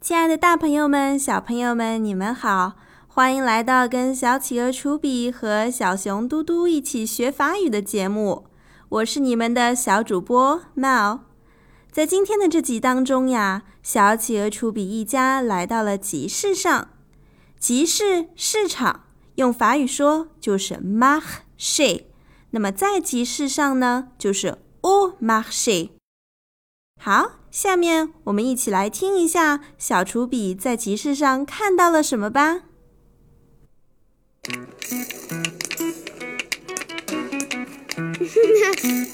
亲爱的大朋友们、小朋友们，你们好！欢迎来到跟小企鹅楚比和小熊嘟嘟一起学法语的节目。我是你们的小主播 Mel。在今天的这集当中呀，小企鹅楚比一家来到了集市上。集市市场用法语说就是 marché，那么在集市上呢，就是 au marché。好，下面我们一起来听一下小厨比在集市上看到了什么吧。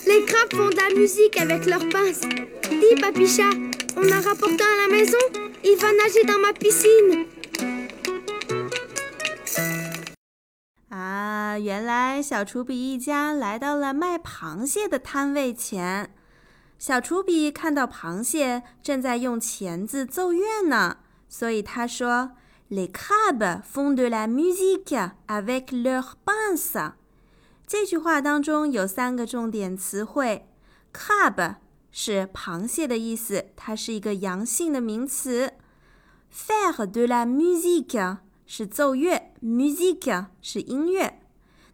Les crabes font de la musique avec leurs pinces. Dis, Papicha, on a rapporté à la maison. Il va nager dans ma piscine. 原来小厨比一家来到了卖螃蟹的摊位前。小厨比看到螃蟹正在用钳子奏乐呢，所以他说：“Les crabes font de la musique avec leurs pinces。”这句话当中有三个重点词汇：crab 是螃蟹的意思，它是一个阳性的名词；faire de la musique 是奏乐，musique 是音乐。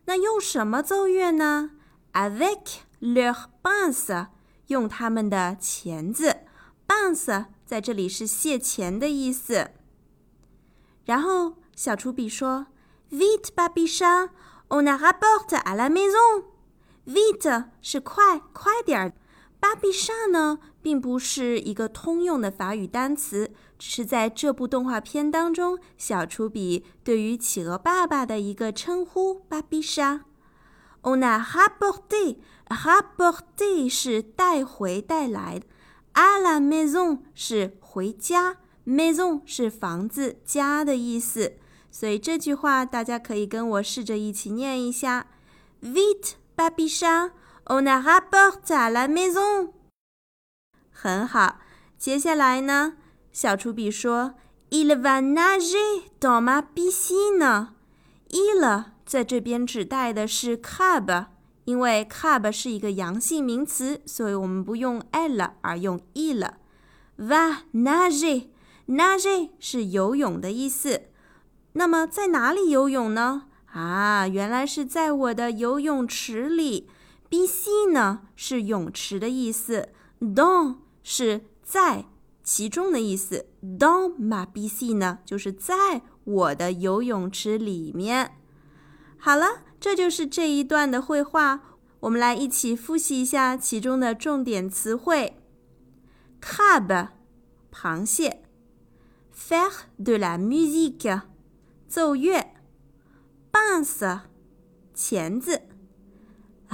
那用什么奏乐呢？avec leur b a n s 用他们的钳子。b a n s 在这里是蟹钳的意思。然后小厨比说：“Vite, Babisha,。” On a rapporte à la maison. Vite 是快，快点儿。Babicha 呢，并不是一个通用的法语单词，只是在这部动画片当中，小厨比对于企鹅爸爸的一个称呼。Babicha。On a rapporté. Rapporté 是带回、带来的。À la maison 是回家，maison 是房子、家的意思。所以这句话大家可以跟我试着一起念一下：Vite, 巴比莎 on a rapport à la maison。很好，接下来呢？小厨比说：Il va nager dans ma piscine。Il 在这边指代的是 cub，因为 cub 是一个阳性名词，所以我们不用 elle 而用 il。Va nager，nager 是游泳的意思。那么在哪里游泳呢？啊，原来是在我的游泳池里。B C 呢是泳池的意思，Dans 是在其中的意思，Dans ma B C 呢就是在我的游泳池里面。好了，这就是这一段的绘画。我们来一起复习一下其中的重点词汇：crab 螃蟹，faire de la musique。奏乐，pince 钳子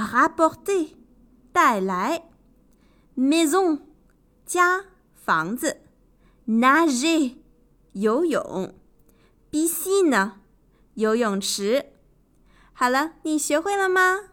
，rapporter 带来，maison 家房子，nager 游泳，piscine 游泳池。好了，你学会了吗？